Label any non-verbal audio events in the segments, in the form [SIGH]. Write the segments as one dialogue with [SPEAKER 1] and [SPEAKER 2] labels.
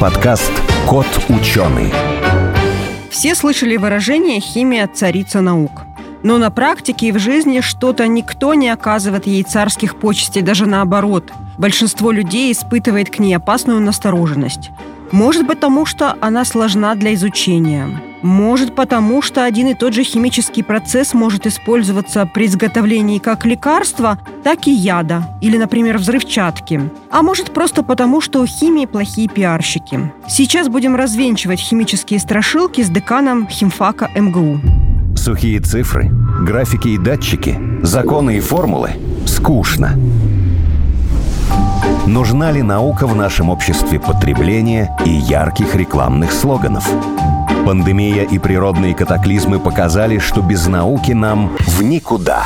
[SPEAKER 1] Подкаст «Кот ученый».
[SPEAKER 2] Все слышали выражение «химия – царица наук». Но на практике и в жизни что-то никто не оказывает ей царских почестей, даже наоборот. Большинство людей испытывает к ней опасную настороженность. Может потому что она сложна для изучения. Может, потому что один и тот же химический процесс может использоваться при изготовлении как лекарства, так и яда, или, например, взрывчатки. А может, просто потому, что у химии плохие пиарщики. Сейчас будем развенчивать химические страшилки с деканом химфака МГУ.
[SPEAKER 1] Сухие цифры, графики и датчики, законы и формулы – скучно. Нужна ли наука в нашем обществе потребления и ярких рекламных слоганов? Пандемия и природные катаклизмы показали, что без науки нам в никуда.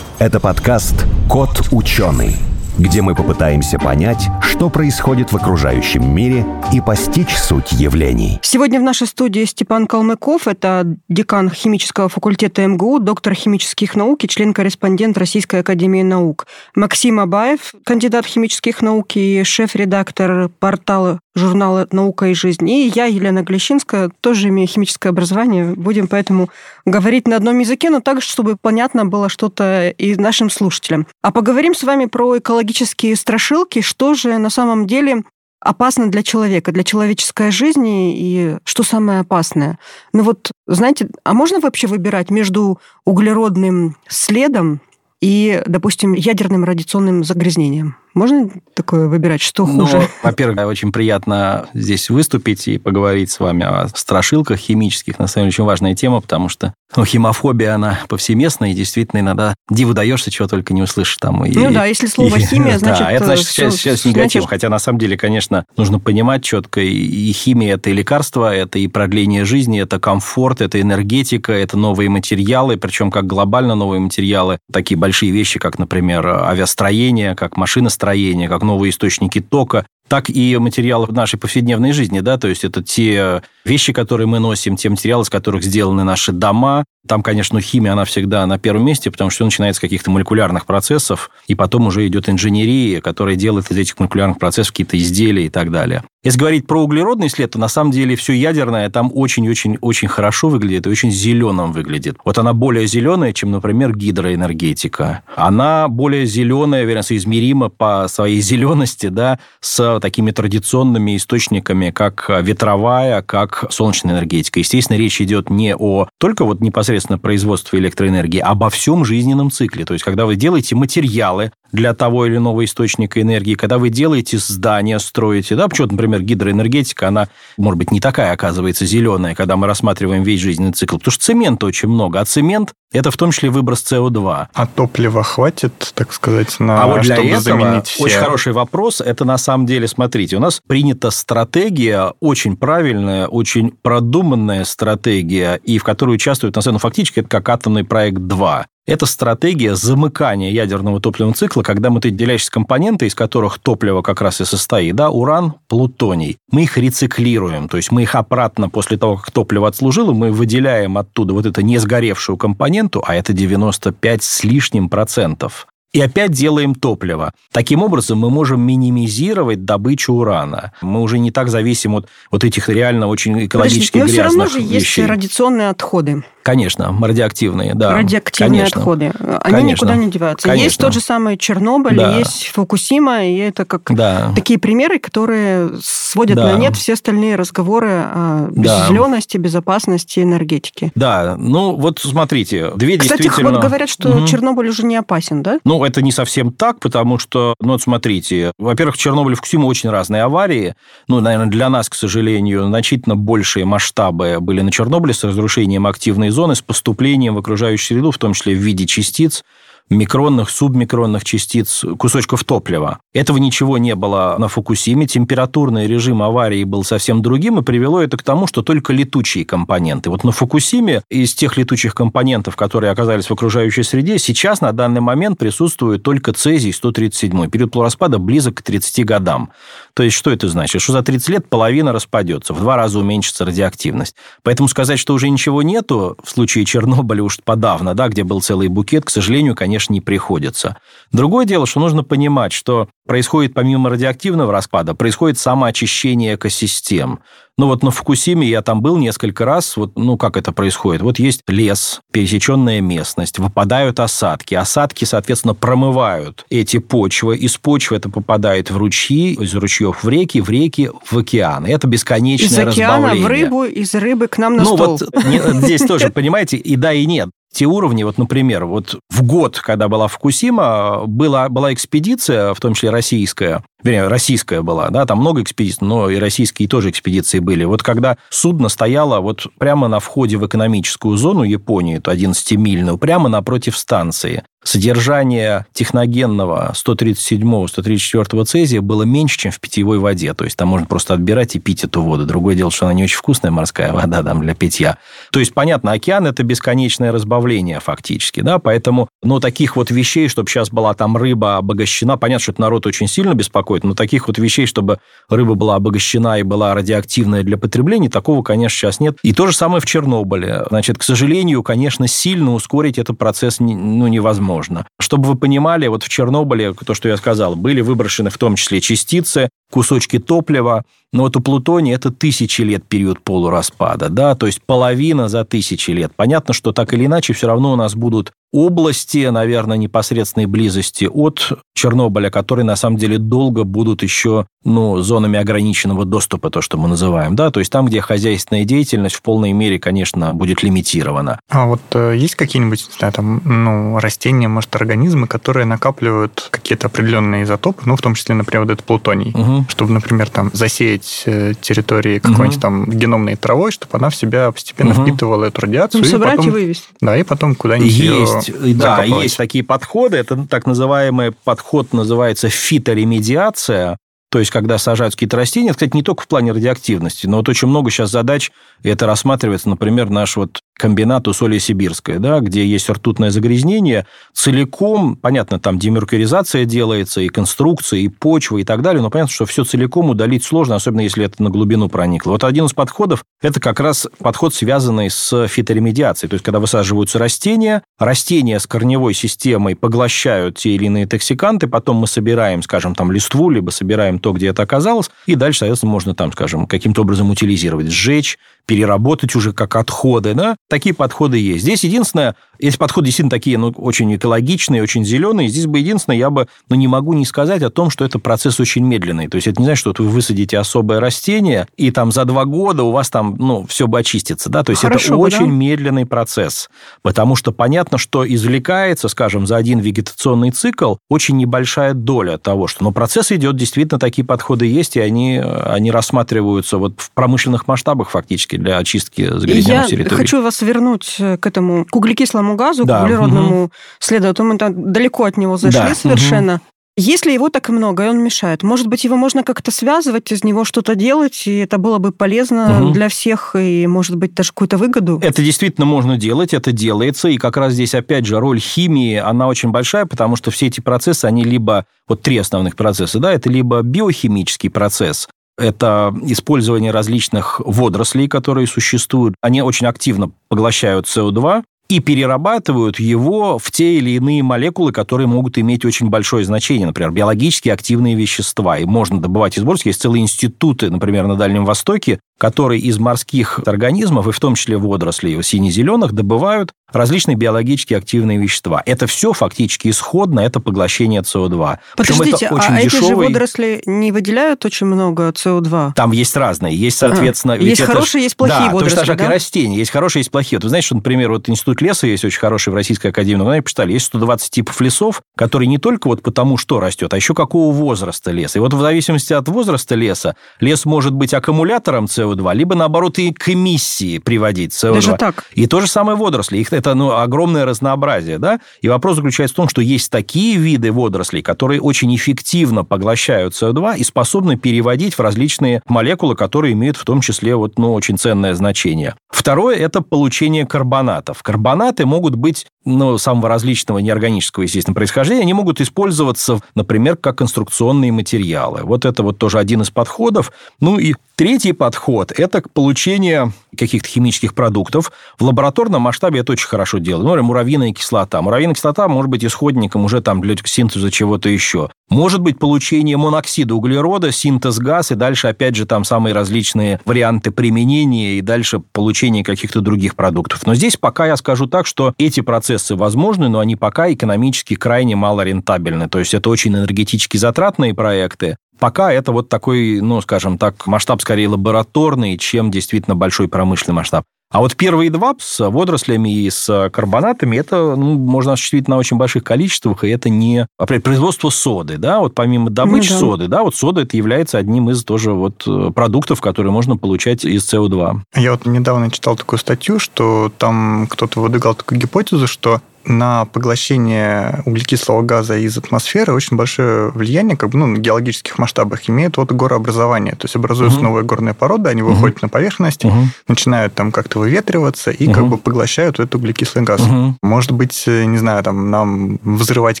[SPEAKER 1] Это подкаст «Кот ученый», где мы попытаемся понять, что происходит в окружающем мире и постичь суть явлений.
[SPEAKER 2] Сегодня в нашей студии Степан Калмыков, это декан химического факультета МГУ, доктор химических наук и член-корреспондент Российской академии наук. Максим Абаев, кандидат химических наук и шеф-редактор портала журнала «Наука и жизнь». И я, Елена Глещинская, тоже имею химическое образование. Будем поэтому говорить на одном языке, но так, чтобы понятно было что-то и нашим слушателям. А поговорим с вами про экологические страшилки, что же на самом деле опасно для человека, для человеческой жизни и что самое опасное. Ну вот, знаете, а можно вообще выбирать между углеродным следом и, допустим, ядерным радиационным загрязнением? Можно такое выбирать, что хуже? Ну, [LAUGHS]
[SPEAKER 3] во-первых, очень приятно здесь выступить и поговорить с вами о страшилках химических. На самом деле, очень важная тема, потому что ну, химофобия, она повсеместная, и действительно иногда диву даешься, чего только не услышишь там. И,
[SPEAKER 2] ну да, если слово и, химия, [LAUGHS] значит...
[SPEAKER 3] Да, это значит сейчас, сейчас негатив. Значит... Хотя, на самом деле, конечно, нужно понимать четко, и химия – это и лекарство, это и продление жизни, это комфорт, это энергетика, это новые материалы, причем как глобально новые материалы, такие большие вещи, как, например, авиастроение, как машиностроение, строения, как новые источники тока, так и материалы в нашей повседневной жизни, да, то есть это те вещи, которые мы носим, те материалы, из которых сделаны наши дома. Там, конечно, химия, она всегда на первом месте, потому что начинается с каких-то молекулярных процессов, и потом уже идет инженерия, которая делает из этих молекулярных процессов какие-то изделия и так далее. Если говорить про углеродный след, то на самом деле все ядерное там очень-очень-очень хорошо выглядит и очень зеленым выглядит. Вот она более зеленая, чем, например, гидроэнергетика. Она более зеленая, верно, соизмерима по своей зелености, да, с такими традиционными источниками, как ветровая, как солнечная энергетика. Естественно, речь идет не о только вот непосредственно производстве электроэнергии, а обо всем жизненном цикле. То есть, когда вы делаете материалы для того или иного источника энергии, когда вы делаете здания, строите, да, почему, например, гидроэнергетика, она, может быть, не такая, оказывается, зеленая, когда мы рассматриваем весь жизненный цикл, потому что цемента очень много, а цемент – это в том числе выброс СО2.
[SPEAKER 4] А топлива хватит, так сказать, на
[SPEAKER 3] а вот для чтобы этого заменить все... очень хороший вопрос. Это на самом деле, смотрите, у нас принята стратегия, очень правильная, очень продуманная стратегия, и в которой участвуют, на самом деле, фактически, это как атомный проект 2. Это стратегия замыкания ядерного топливного цикла, когда мы отделяющиеся компоненты, из которых топливо как раз и состоит, да, уран, плутоний. Мы их рециклируем, то есть мы их обратно после того, как топливо отслужило, мы выделяем оттуда вот эту не сгоревшую компоненту, а это 95 с лишним процентов и опять делаем топливо. Таким образом, мы можем минимизировать добычу урана. Мы уже не так зависим от вот этих реально очень экологически Подождите, грязных но все равно же
[SPEAKER 2] вещей. есть радиационные отходы.
[SPEAKER 3] Конечно, радиоактивные, да.
[SPEAKER 2] Радиоактивные
[SPEAKER 3] Конечно.
[SPEAKER 2] отходы. Они Конечно. никуда не деваются. Конечно. Есть тот же самый Чернобыль, да. есть Фукусима, и это как да. такие примеры, которые сводят да. на нет все остальные разговоры о да. зелености, безопасности, энергетике.
[SPEAKER 3] Да, ну вот смотрите, две
[SPEAKER 2] Кстати,
[SPEAKER 3] действительно...
[SPEAKER 2] вот говорят, что угу. Чернобыль уже не опасен, да?
[SPEAKER 3] Ну, это не совсем так, потому что, ну вот смотрите, во-первых, Чернобыль и Фукусима очень разные аварии. Ну, наверное, для нас, к сожалению, значительно большие масштабы были на Чернобыле с разрушением активной зоны с поступлением в окружающую среду, в том числе в виде частиц, микронных, субмикронных частиц, кусочков топлива. Этого ничего не было на Фукусиме. Температурный режим аварии был совсем другим, и привело это к тому, что только летучие компоненты. Вот на Фукусиме из тех летучих компонентов, которые оказались в окружающей среде, сейчас на данный момент присутствует только цезий-137. Период полураспада близок к 30 годам. То есть, что это значит? Что за 30 лет половина распадется, в два раза уменьшится радиоактивность. Поэтому сказать, что уже ничего нету, в случае Чернобыля уж подавно, да, где был целый букет, к сожалению, конечно, конечно, не приходится. Другое дело, что нужно понимать, что происходит помимо радиоактивного распада, происходит самоочищение экосистем. Ну вот на Фукусиме я там был несколько раз. Вот, ну как это происходит? Вот есть лес, пересеченная местность, выпадают осадки. Осадки, соответственно, промывают эти почвы. Из почвы это попадает в ручьи, из ручьев в реки, в реки в океан. Это бесконечное из океана разбавление.
[SPEAKER 2] в рыбу, из рыбы к нам на
[SPEAKER 3] ну,
[SPEAKER 2] стол.
[SPEAKER 3] Вот, здесь тоже, [LAUGHS] понимаете, и да, и нет те уровни, вот, например, вот в год, когда была Фукусима, была, была экспедиция, в том числе российская, вернее, российская была, да, там много экспедиций, но и российские тоже экспедиции были. Вот когда судно стояло вот прямо на входе в экономическую зону Японии, эту 11-мильную, прямо напротив станции, содержание техногенного 137-134 цезия было меньше, чем в питьевой воде. То есть там можно просто отбирать и пить эту воду. Другое дело, что она не очень вкусная морская вода там для питья. То есть, понятно, океан – это бесконечное разбавление фактически. Да? Поэтому, ну, таких вот вещей, чтобы сейчас была там рыба обогащена, понятно, что это народ очень сильно беспокоит, но таких вот вещей, чтобы рыба была обогащена и была радиоактивная для потребления, такого, конечно, сейчас нет. И то же самое в Чернобыле. Значит, к сожалению, конечно, сильно ускорить этот процесс ну, невозможно можно. Чтобы вы понимали, вот в Чернобыле, то, что я сказал, были выброшены в том числе частицы, кусочки топлива, но вот у плутония это тысячи лет период полураспада, да, то есть половина за тысячи лет. Понятно, что так или иначе все равно у нас будут области, наверное, непосредственной близости от Чернобыля, которые на самом деле долго будут еще ну, зонами ограниченного доступа, то, что мы называем, да, то есть там, где хозяйственная деятельность в полной мере, конечно, будет лимитирована.
[SPEAKER 4] А вот э, есть какие-нибудь, знаю, там, ну, растения, может, организмы, которые накапливают какие-то определенные изотопы, ну, в том числе, например, вот этот плутоний, угу. Чтобы, например, там, засеять э, территории какой-нибудь угу. там геномной травой, чтобы она в себя постепенно угу. впитывала эту радиацию. Ну,
[SPEAKER 2] собрать и,
[SPEAKER 4] потом,
[SPEAKER 2] и вывести.
[SPEAKER 4] Да, и потом куда-нибудь
[SPEAKER 3] есть, ее Да, есть такие подходы. Это так называемый подход называется фиторемедиация. То есть, когда сажают какие-то растения, кстати, не только в плане радиоактивности, но вот очень много сейчас задач, и это рассматривается, например, наш вот комбинат Усолье Сибирское, да, где есть ртутное загрязнение, целиком, понятно, там демеркуризация делается, и конструкция, и почва, и так далее, но понятно, что все целиком удалить сложно, особенно если это на глубину проникло. Вот один из подходов – это как раз подход, связанный с фиторемедиацией, то есть, когда высаживаются растения, растения с корневой системой поглощают те или иные токсиканты, потом мы собираем, скажем, там листву, либо собираем то, где это оказалось, и дальше, соответственно, можно там, скажем, каким-то образом утилизировать, сжечь, переработать уже как отходы, да, такие подходы есть. Здесь единственное, эти подходы действительно такие, ну, очень экологичные, очень зеленые, здесь бы единственное, я бы, ну, не могу не сказать о том, что это процесс очень медленный. То есть это не значит, что вот вы высадите особое растение, и там за два года у вас там, ну, все бы очистится, да, то есть Хорошо это бы, очень да? медленный процесс, потому что понятно, что извлекается, скажем, за один вегетационный цикл очень небольшая доля того, что, но процесс идет, действительно такие подходы есть, и они, они рассматриваются вот в промышленных масштабах фактически для очистки загрязненных территорий.
[SPEAKER 2] Я хочу вас вернуть э, к этому к углекислому газу, да. к углеродному угу. следу. А то мы там далеко от него зашли да. совершенно. Угу. Если его так много, и он мешает, может быть, его можно как-то связывать, из него что-то делать, и это было бы полезно угу. для всех, и, может быть, даже какую-то выгоду?
[SPEAKER 3] Это действительно можно делать, это делается, и как раз здесь, опять же, роль химии, она очень большая, потому что все эти процессы, они либо, вот три основных процесса, да, это либо биохимический процесс, это использование различных водорослей, которые существуют. Они очень активно поглощают СО2, и перерабатывают его в те или иные молекулы, которые могут иметь очень большое значение, например, биологически активные вещества. И можно добывать из Борска. Есть целые институты, например, на Дальнем Востоке, которые из морских организмов, и в том числе водорослей сине-зеленых, добывают различные биологически активные вещества. Это все фактически исходно, это поглощение СО2.
[SPEAKER 2] Подождите, это очень а дешевый... эти же водоросли не выделяют очень много СО2?
[SPEAKER 3] Там есть разные. Есть, соответственно... А,
[SPEAKER 2] есть хорошие, есть плохие
[SPEAKER 3] да,
[SPEAKER 2] водоросли,
[SPEAKER 3] точно так
[SPEAKER 2] да?
[SPEAKER 3] и растения. Есть хорошие, есть плохие. Вот вы знаете, что, например, вот Институт леса есть очень хороший в Российской Академии, но они посчитали, есть 120 типов лесов, которые не только вот потому, что растет, а еще какого возраста леса. И вот в зависимости от возраста леса, лес может быть аккумулятором СО2, либо, наоборот, и к эмиссии приводить СО2.
[SPEAKER 2] Даже так?
[SPEAKER 3] И то же самое водоросли. Их это ну, огромное разнообразие, да? И вопрос заключается в том, что есть такие виды водорослей, которые очень эффективно поглощают СО2 и способны переводить в различные молекулы, которые имеют в том числе вот, ну, очень ценное значение. Второе – это получение карбонатов. Карбонаты могут быть ну, самого различного неорганического, естественно, происхождения, они могут использоваться, например, как конструкционные материалы. Вот это вот тоже один из подходов. Ну и Третий подход – это получение каких-то химических продуктов. В лабораторном масштабе это очень хорошо делают. Ну, например, муравьиная кислота. Муравьиная кислота может быть исходником уже там для синтеза чего-то еще. Может быть получение моноксида углерода, синтез газ, и дальше, опять же, там самые различные варианты применения, и дальше получение каких-то других продуктов. Но здесь пока я скажу так, что эти процессы возможны, но они пока экономически крайне мало рентабельны. То есть это очень энергетически затратные проекты, Пока это вот такой, ну, скажем так, масштаб скорее лабораторный, чем действительно большой промышленный масштаб. А вот первые два с водорослями и с карбонатами, это ну, можно осуществить на очень больших количествах, и это не производство соды, да, вот помимо добычи ну, да. соды, да, вот сода это является одним из тоже вот э, продуктов, которые можно получать из СО2.
[SPEAKER 4] Я вот недавно читал такую статью, что там кто-то выдвигал такую гипотезу, что на поглощение углекислого газа из атмосферы очень большое влияние, как бы, ну, на геологических масштабах имеет вот горообразование. То есть образуются угу. новые горные породы, они выходят угу. на поверхность, угу. начинают там как-то выветриваться и угу. как бы поглощают этот углекислый газ. Угу. Может быть, э, не знаю, там нам взрывать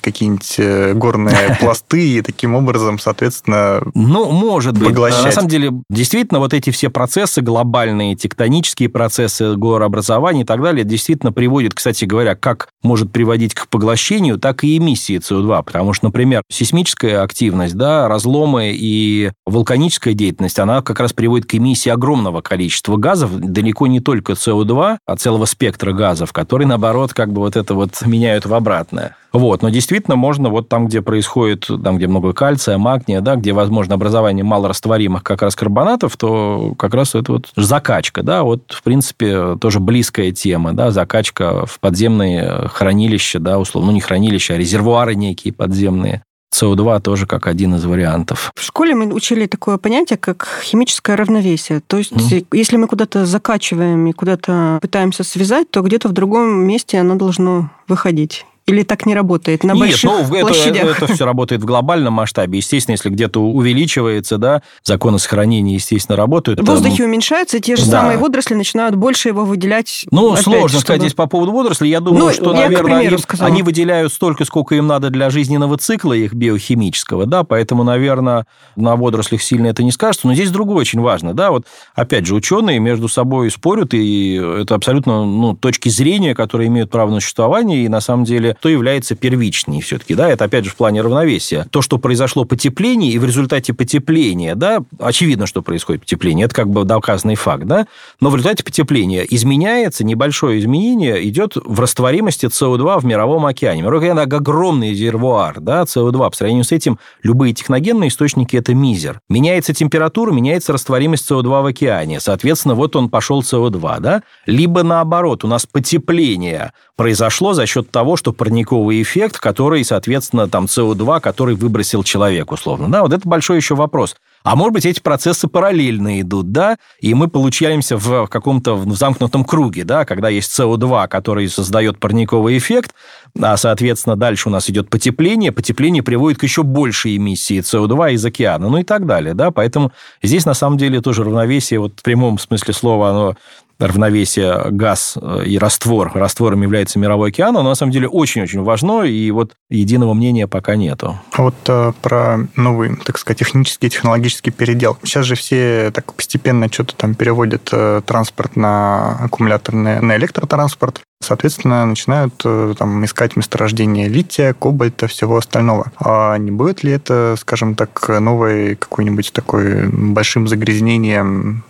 [SPEAKER 4] какие-нибудь э, горные [LAUGHS] пласты и таким образом, соответственно,
[SPEAKER 3] Ну, может быть. На самом деле, действительно, вот эти все процессы глобальные, тектонические процессы горообразования и так далее, действительно приводят, кстати говоря, как может приводить к поглощению, так и эмиссии СО2. Потому что, например, сейсмическая активность, да, разломы и вулканическая деятельность, она как раз приводит к эмиссии огромного количества газов, далеко не только СО2, а целого спектра газов, которые, наоборот, как бы вот это вот меняют в обратное. Вот, но действительно можно вот там, где происходит, там, где много кальция, магния, да, где возможно образование малорастворимых как раз карбонатов, то как раз это вот закачка, да, вот, в принципе, тоже близкая тема, да, закачка в подземные хранилища, да, условно, ну, не хранилища, а резервуары некие подземные. СО2 тоже как один из вариантов.
[SPEAKER 2] В школе мы учили такое понятие, как химическое равновесие. То есть, mm. если мы куда-то закачиваем и куда-то пытаемся связать, то где-то в другом месте оно должно выходить. Или так не работает на Нет, больших ну,
[SPEAKER 3] площадях? Это, это все работает в глобальном масштабе. Естественно, если где-то увеличивается, да, законы сохранения, естественно, работают.
[SPEAKER 2] В воздухе это, уменьшается, те же да. самые водоросли начинают больше его выделять.
[SPEAKER 3] Ну, опять, сложно чтобы... сказать здесь по поводу водорослей. Я думаю, ну, что, я, наверное, им, они выделяют столько, сколько им надо для жизненного цикла их биохимического, да, поэтому, наверное, на водорослях сильно это не скажется. Но здесь другое очень важно, да, вот, опять же, ученые между собой спорят, и это абсолютно, ну, точки зрения, которые имеют право на существование, и на самом деле что является первичней все-таки, да, это опять же в плане равновесия. То, что произошло потепление, и в результате потепления, да, очевидно, что происходит потепление, это как бы доказанный факт, да, но в результате потепления изменяется, небольшое изменение идет в растворимости СО2 в мировом океане. Мировой океан – огромный резервуар, да, СО2. По сравнению с этим, любые техногенные источники – это мизер. Меняется температура, меняется растворимость СО2 в океане. Соответственно, вот он пошел СО2, да. Либо наоборот, у нас потепление произошло за счет того, что парниковый эффект, который, соответственно, там СО2, который выбросил человек, условно. Да, вот это большой еще вопрос. А может быть, эти процессы параллельно идут, да, и мы получаемся в каком-то в замкнутом круге, да, когда есть СО2, который создает парниковый эффект, а, соответственно, дальше у нас идет потепление, потепление приводит к еще большей эмиссии СО2 из океана, ну и так далее, да, поэтому здесь на самом деле тоже равновесие, вот в прямом смысле слова, оно равновесие газ э, и раствор, раствором является мировой океан, оно на самом деле очень-очень важно, и вот единого мнения пока нету.
[SPEAKER 4] А вот э, про новый, так сказать, технический, технологический передел. Сейчас же все так постепенно что-то там переводят э, транспорт на аккумуляторный, на электротранспорт. Соответственно, начинают э, там, искать месторождение лития, кобальта, всего остального. А не будет ли это, скажем так, новой какой-нибудь такой большим загрязнением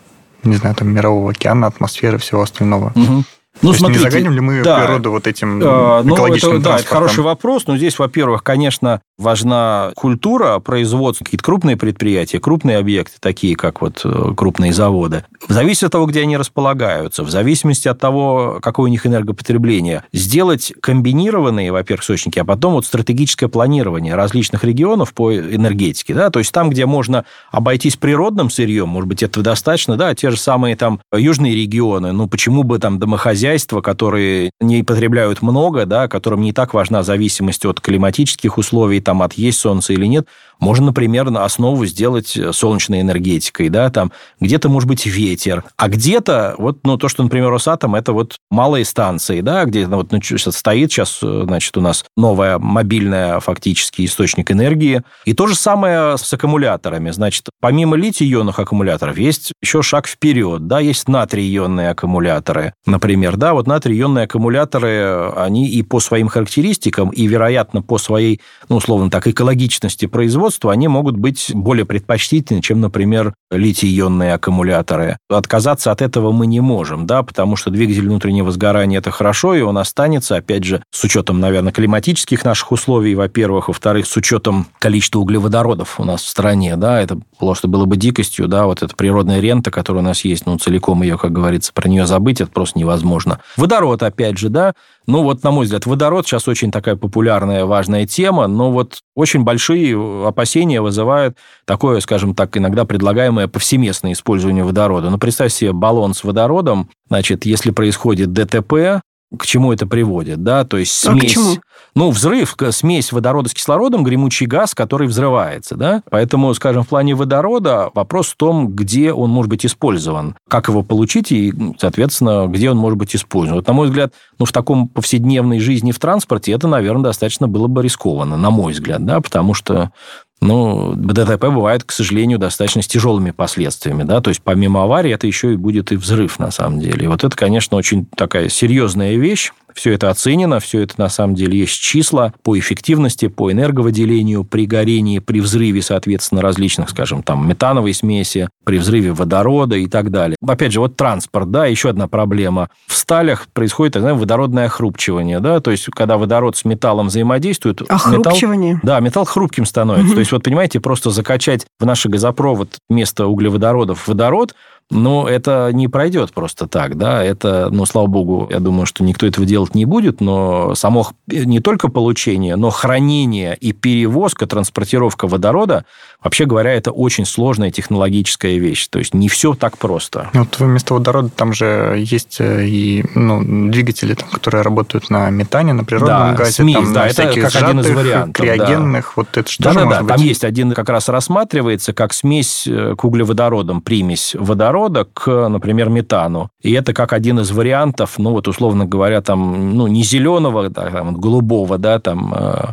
[SPEAKER 4] не знаю, там, мирового океана, атмосферы, всего остального. Угу. Ну, То смотрите, не загоним ли мы да, природу вот этим э, экологичным ну, это, Да,
[SPEAKER 3] это хороший вопрос. Но здесь, во-первых, конечно, важна культура производства, какие-то крупные предприятия, крупные объекты, такие как вот э, крупные заводы. В зависимости от того, где они располагаются, в зависимости от того, какое у них энергопотребление, сделать комбинированные, во-первых, источники, а потом вот стратегическое планирование различных регионов по энергетике. Да? То есть там, где можно обойтись природным сырьем, может быть, этого достаточно, да, те же самые там южные регионы, ну почему бы там домохозяйства, которые не потребляют много, да, которым не так важна зависимость от климатических условий там отъесть солнце или нет. Можно, например, на основу сделать солнечной энергетикой, да, там где-то, может быть, ветер, а где-то, вот, ну, то, что, например, Росатом, это вот малые станции, да, где ну, вот ну, стоит сейчас, значит, у нас новая мобильная фактически источник энергии. И то же самое с аккумуляторами. Значит, помимо литий-ионных аккумуляторов есть еще шаг вперед, да, есть натрий-ионные аккумуляторы, например, да, вот натрий-ионные аккумуляторы, они и по своим характеристикам, и, вероятно, по своей, ну, условно так, экологичности производства, они могут быть более предпочтительны, чем, например, литий-ионные аккумуляторы. Отказаться от этого мы не можем, да, потому что двигатель внутреннего сгорания – это хорошо, и он останется, опять же, с учетом, наверное, климатических наших условий, во-первых, во-вторых, с учетом количества углеводородов у нас в стране, да, это просто было бы дикостью, да, вот эта природная рента, которая у нас есть, ну, целиком ее, как говорится, про нее забыть, это просто невозможно. Водород, опять же, да, ну вот, на мой взгляд, водород сейчас очень такая популярная, важная тема, но вот очень большие опасения вызывает такое, скажем так, иногда предлагаемое повсеместное использование водорода. Ну, представь себе баллон с водородом, значит, если происходит ДТП, к чему это приводит, да, то есть смесь... А к чему? Ну, взрыв, смесь водорода с кислородом, гремучий газ, который взрывается, да. Поэтому, скажем, в плане водорода вопрос в том, где он может быть использован, как его получить и, соответственно, где он может быть использован. Вот, на мой взгляд, ну, в таком повседневной жизни в транспорте это, наверное, достаточно было бы рискованно, на мой взгляд, да, потому что ну, ДТП бывает, к сожалению, достаточно с тяжелыми последствиями, да, то есть помимо аварии это еще и будет и взрыв на самом деле. И вот это, конечно, очень такая серьезная вещь, все это оценено, все это на самом деле есть числа по эффективности, по энерговыделению при горении, при взрыве, соответственно, различных, скажем, там, метановой смеси, при взрыве водорода и так далее. Опять же, вот транспорт, да, еще одна проблема. В сталях происходит, так называемое, водородное охрупчивание, да, то есть, когда водород с металлом взаимодействует...
[SPEAKER 2] Охрупчивание?
[SPEAKER 3] Металл, да, металл хрупким становится. Угу. То есть, вот, понимаете, просто закачать в наш газопровод вместо углеводородов водород – но это не пройдет просто так, да, это, ну, слава богу, я думаю, что никто этого делать не будет, но само не только получение, но хранение и перевозка, транспортировка водорода, вообще говоря, это очень сложная технологическая вещь, то есть не все так просто.
[SPEAKER 4] Вот вместо водорода там же есть э, и ну, двигатели, там, которые работают на метане, на природном
[SPEAKER 3] да,
[SPEAKER 4] газе,
[SPEAKER 3] смесь,
[SPEAKER 4] там,
[SPEAKER 3] да,
[SPEAKER 4] на
[SPEAKER 3] это как
[SPEAKER 4] сжатых,
[SPEAKER 3] один из вариантов,
[SPEAKER 4] криогенных, да. вот это что да,
[SPEAKER 3] да,
[SPEAKER 4] да,
[SPEAKER 3] быть? там есть один как раз рассматривается как смесь э, к углеводородам, примесь водорода, кислорода к, например, метану. И это как один из вариантов, ну вот условно говоря, там, ну не зеленого, да, там, голубого, да, там э,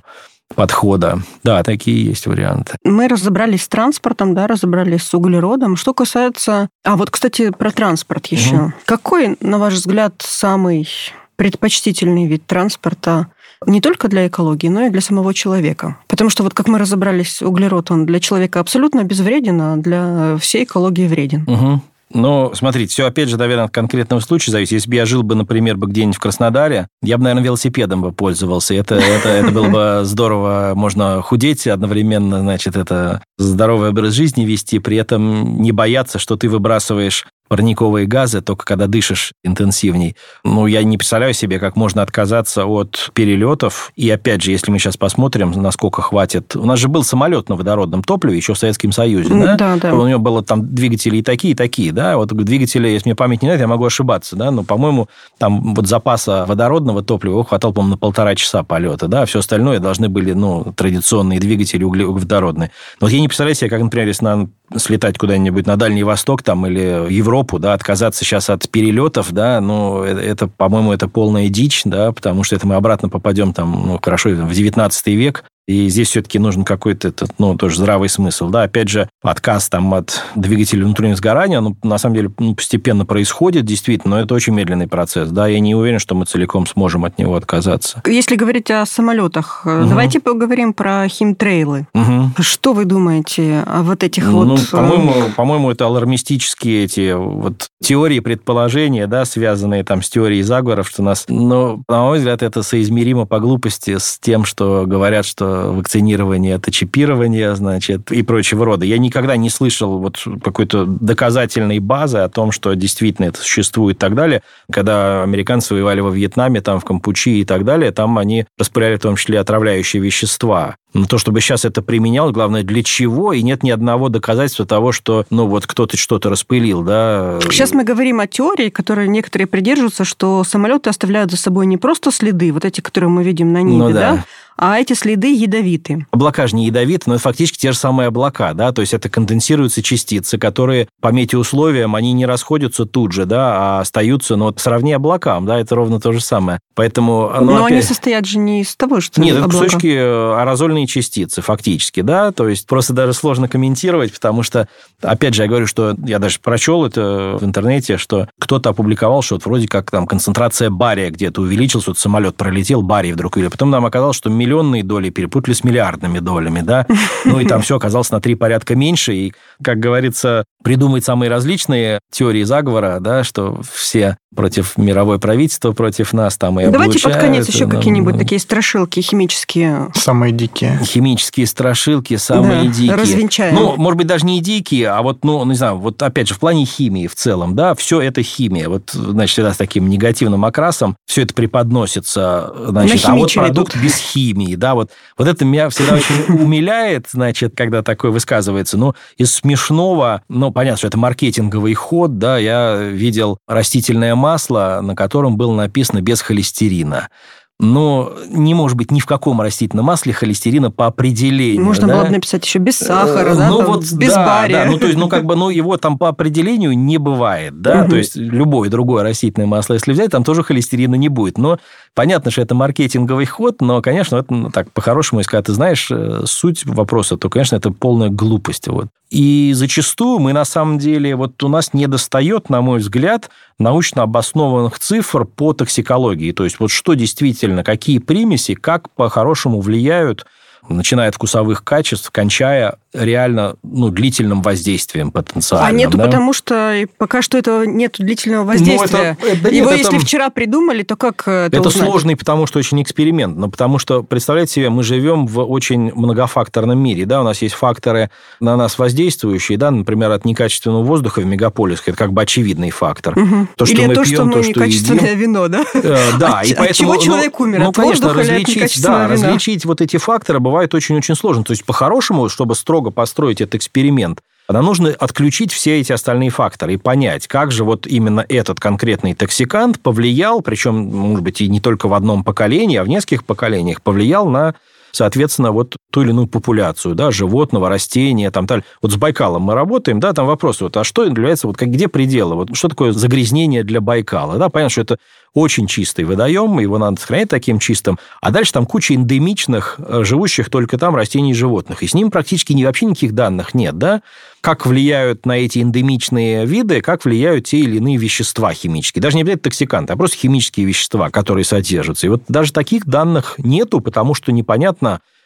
[SPEAKER 3] подхода. Да, такие есть варианты.
[SPEAKER 2] Мы разобрались с транспортом, да, разобрались с углеродом. Что касается... А вот, кстати, про транспорт еще. Угу. Какой, на ваш взгляд, самый предпочтительный вид транспорта не только для экологии, но и для самого человека. Потому что вот как мы разобрались, углерод, он для человека абсолютно безвреден, а для всей экологии вреден.
[SPEAKER 3] Угу. Ну, смотрите, все опять же, наверное, от конкретного случая зависит. Если бы я жил бы, например, бы где-нибудь в Краснодаре, я бы, наверное, велосипедом бы пользовался. Это, это, это было бы здорово. Можно худеть одновременно, значит, это здоровый образ жизни вести, при этом не бояться, что ты выбрасываешь парниковые газы, только когда дышишь интенсивней. Ну, я не представляю себе, как можно отказаться от перелетов. И опять же, если мы сейчас посмотрим, насколько хватит... У нас же был самолет на водородном топливе еще в Советском Союзе, да?
[SPEAKER 2] Да, да.
[SPEAKER 3] У него было там двигатели и такие, и такие, да? Вот двигатели, если мне память не знает, я могу ошибаться, да? Но, по-моему, там вот запаса водородного топлива хватало, по-моему, на полтора часа полета, да? Все остальное должны были, ну, традиционные двигатели углеводородные. Но вот я не представляю себе, как, например, если нам слетать куда-нибудь на Дальний Восток там или Европу, Европу, да, отказаться сейчас от перелетов, да, ну, это, это по-моему, это полная дичь, да, потому что это мы обратно попадем там, ну, хорошо, в 19 век, и здесь все-таки нужен какой-то этот, ну, тоже здравый смысл. Да, опять же, отказ там от двигателя внутреннего сгорания, ну, на самом деле, ну, постепенно происходит, действительно, но это очень медленный процесс. Да, я не уверен, что мы целиком сможем от него отказаться.
[SPEAKER 2] Если говорить о самолетах, угу. давайте поговорим про химтрейлы. Угу. Что вы думаете о вот этих ну, вот...
[SPEAKER 3] По-моему, э, по-моему, это алармистические эти вот теории, предположения, да, связанные там с теорией заговоров, что нас, ну, на мой взгляд, это соизмеримо по глупости с тем, что говорят, что вакцинирование, это чипирование, значит, и прочего рода. Я никогда не слышал вот какой-то доказательной базы о том, что действительно это существует и так далее. Когда американцы воевали во Вьетнаме, там, в Кампучи и так далее, там они распыляли в том числе отравляющие вещества. Но то, чтобы сейчас это применял, главное, для чего, и нет ни одного доказательства того, что, ну, вот кто-то что-то распылил, да.
[SPEAKER 2] Сейчас мы говорим о теории, которой некоторые придерживаются, что самолеты оставляют за собой не просто следы, вот эти, которые мы видим на небе, ну, да. да, а эти следы ядовиты.
[SPEAKER 3] Облака же не ядовиты, но это фактически те же самые облака, да, то есть это конденсируются частицы, которые по метеоусловиям, они не расходятся тут же, да, а остаются, но вот сравни облакам, да, это ровно то же самое. Поэтому...
[SPEAKER 2] Ну, но опять... они состоят же не из того, что
[SPEAKER 3] Нет, облака. это кусочки э, аэрозольные частицы, фактически, да, то есть просто даже сложно комментировать, потому что, опять же, я говорю, что я даже прочел это в интернете, что кто-то опубликовал, что вот вроде как там концентрация бария где-то увеличилась, вот самолет пролетел, барий вдруг увидели. Потом нам оказалось, что миллионные доли перепутали с миллиардными долями, да, [LAUGHS] ну и там все оказалось на три порядка меньше, и, как говорится, придумать самые различные теории заговора, да, что все против мировой правительства, против нас там и
[SPEAKER 2] Давайте под конец еще ну, какие-нибудь такие страшилки химические.
[SPEAKER 4] Самые дикие.
[SPEAKER 3] Химические страшилки, самые да, дикие.
[SPEAKER 2] Развенчаем.
[SPEAKER 3] Ну, может быть, даже не дикие, а вот, ну, не знаю, вот опять же, в плане химии в целом, да, все это химия. Вот, значит, всегда с таким негативным окрасом все это преподносится, значит, а вот продукт без химии, да, вот, вот это меня всегда очень умиляет, значит, когда такое высказывается. Ну, из смешного, ну, понятно, что это маркетинговый ход, да, я видел растительное масло, на котором было написано без холестерина но не может быть ни в каком растительном масле холестерина по определению.
[SPEAKER 2] Можно
[SPEAKER 3] да?
[SPEAKER 2] было бы написать еще без сахара, э, да,
[SPEAKER 3] ну, вот,
[SPEAKER 2] без да, бария.
[SPEAKER 3] Да, ну, то есть, ну, как бы, ну, его там по определению не бывает, да, угу. то есть, любое другое растительное масло, если взять, там тоже холестерина не будет, но понятно, что это маркетинговый ход, но, конечно, это, ну, так, по-хорошему, если когда ты знаешь э, суть вопроса, то, конечно, это полная глупость, вот. И зачастую мы, на самом деле, вот у нас не достает, на мой взгляд, научно обоснованных цифр по токсикологии. То есть вот что действительно, какие примеси, как по-хорошему влияют начиная от вкусовых качеств, кончая реально ну, длительным воздействием потенциальным.
[SPEAKER 2] А нету, да? потому что пока что этого нет длительного воздействия. Ну, это, это, Его, нет, если это, вчера придумали, то как это
[SPEAKER 3] Это
[SPEAKER 2] узнать?
[SPEAKER 3] сложный, потому что очень эксперимент. Но потому что, представляете себе, мы живем в очень многофакторном мире. Да? У нас есть факторы на нас воздействующие, да? например, от некачественного воздуха в мегаполисах. Это как бы очевидный фактор.
[SPEAKER 2] Угу. То, что Или мы то, пьем, что мы то, что некачественное едим. вино, да?
[SPEAKER 3] Э, да, [LAUGHS]
[SPEAKER 2] и поэтому... От чего человек умер?
[SPEAKER 3] Ну, конечно, различить, да, различить вот эти факторы бывает очень-очень сложно. То есть, по-хорошему, чтобы строго построить этот эксперимент, нам нужно отключить все эти остальные факторы и понять, как же вот именно этот конкретный токсикант повлиял, причем, может быть, и не только в одном поколении, а в нескольких поколениях, повлиял на соответственно, вот ту или иную популяцию, да, животного, растения, там, так. Вот с Байкалом мы работаем, да, там вопрос, вот, а что является, вот, как, где пределы, вот, что такое загрязнение для Байкала, да, понятно, что это очень чистый водоем, его надо сохранять таким чистым, а дальше там куча эндемичных, э, живущих только там растений и животных, и с ним практически ни, вообще никаких данных нет, да, как влияют на эти эндемичные виды, как влияют те или иные вещества химические. Даже не обязательно токсиканты, а просто химические вещества, которые содержатся. И вот даже таких данных нету, потому что непонятно,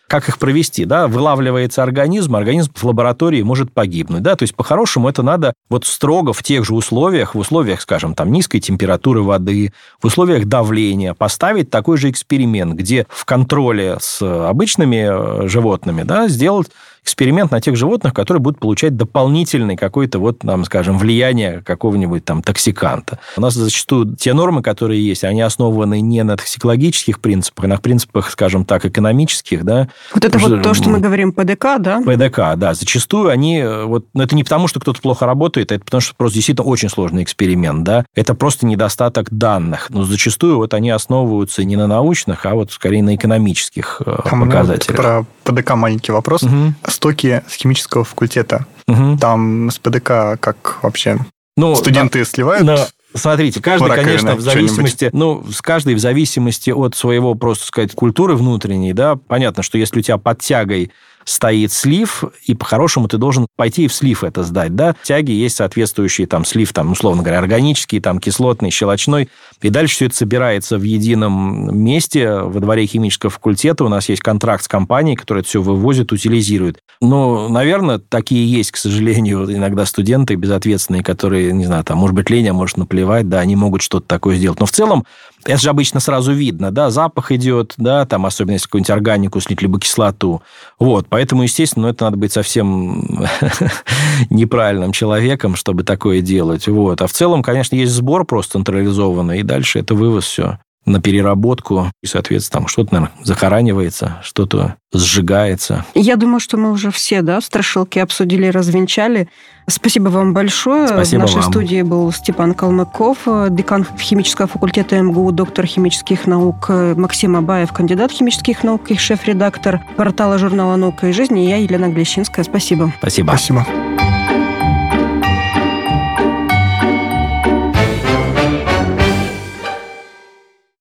[SPEAKER 3] как их провести, да, вылавливается организм, организм в лаборатории может погибнуть, да, то есть по-хорошему это надо вот строго в тех же условиях, в условиях, скажем, там низкой температуры воды, в условиях давления поставить такой же эксперимент, где в контроле с обычными э, животными, да, сделать эксперимент на тех животных, которые будут получать дополнительный какой-то вот, нам, скажем, влияние какого-нибудь там токсиканта. У нас зачастую те нормы, которые есть, они основаны не на токсикологических принципах, а на принципах, скажем так, экономических, да.
[SPEAKER 2] Вот это вот то, что мы говорим ПДК, да?
[SPEAKER 3] ПДК, да. Зачастую они, вот, ну, это не потому, что кто-то плохо работает, это потому, что просто действительно очень сложный эксперимент, да. Это просто недостаток данных. Но зачастую вот они основываются не на научных, а вот скорее на экономических э, Там показателях.
[SPEAKER 4] Про ПДК маленький вопрос. Угу стоки с химического факультета. Угу. Там с ПДК как вообще ну, студенты да, сливают?
[SPEAKER 3] Но... Смотрите, каждый, конечно, в зависимости, ну, с каждой в зависимости от своего, просто сказать, культуры внутренней, да, понятно, что если у тебя под тягой стоит слив, и по-хорошему ты должен пойти и в слив это сдать, да. В тяге есть соответствующий там слив, там, условно говоря, органический, там, кислотный, щелочной, и дальше все это собирается в едином месте во дворе химического факультета. У нас есть контракт с компанией, которая это все вывозит, утилизирует. Но, наверное, такие есть, к сожалению, иногда студенты безответственные, которые, не знаю, там, может быть, лень, а может наплевать, да, они могут что-то такое сделать. Но в целом это же обычно сразу видно, да, запах идет, да, там, особенно если какую-нибудь органику слить, либо кислоту. Вот, поэтому, естественно, это надо быть совсем [LAUGHS] неправильным человеком, чтобы такое делать. Вот. А в целом, конечно, есть сбор просто централизованный, и дальше это вывоз все. На переработку. И, соответственно, там что-то, наверное, захоранивается, что-то сжигается.
[SPEAKER 2] Я думаю, что мы уже все, да, страшилки обсудили, развенчали. Спасибо вам большое.
[SPEAKER 3] Спасибо
[SPEAKER 2] В нашей
[SPEAKER 3] вам.
[SPEAKER 2] студии был Степан Калмыков, декан химического факультета МГУ, доктор химических наук Максим Абаев, кандидат химических наук и шеф-редактор портала журнала «Наука и жизнь». И я, Елена Глещинская. Спасибо.
[SPEAKER 3] Спасибо.
[SPEAKER 4] Спасибо.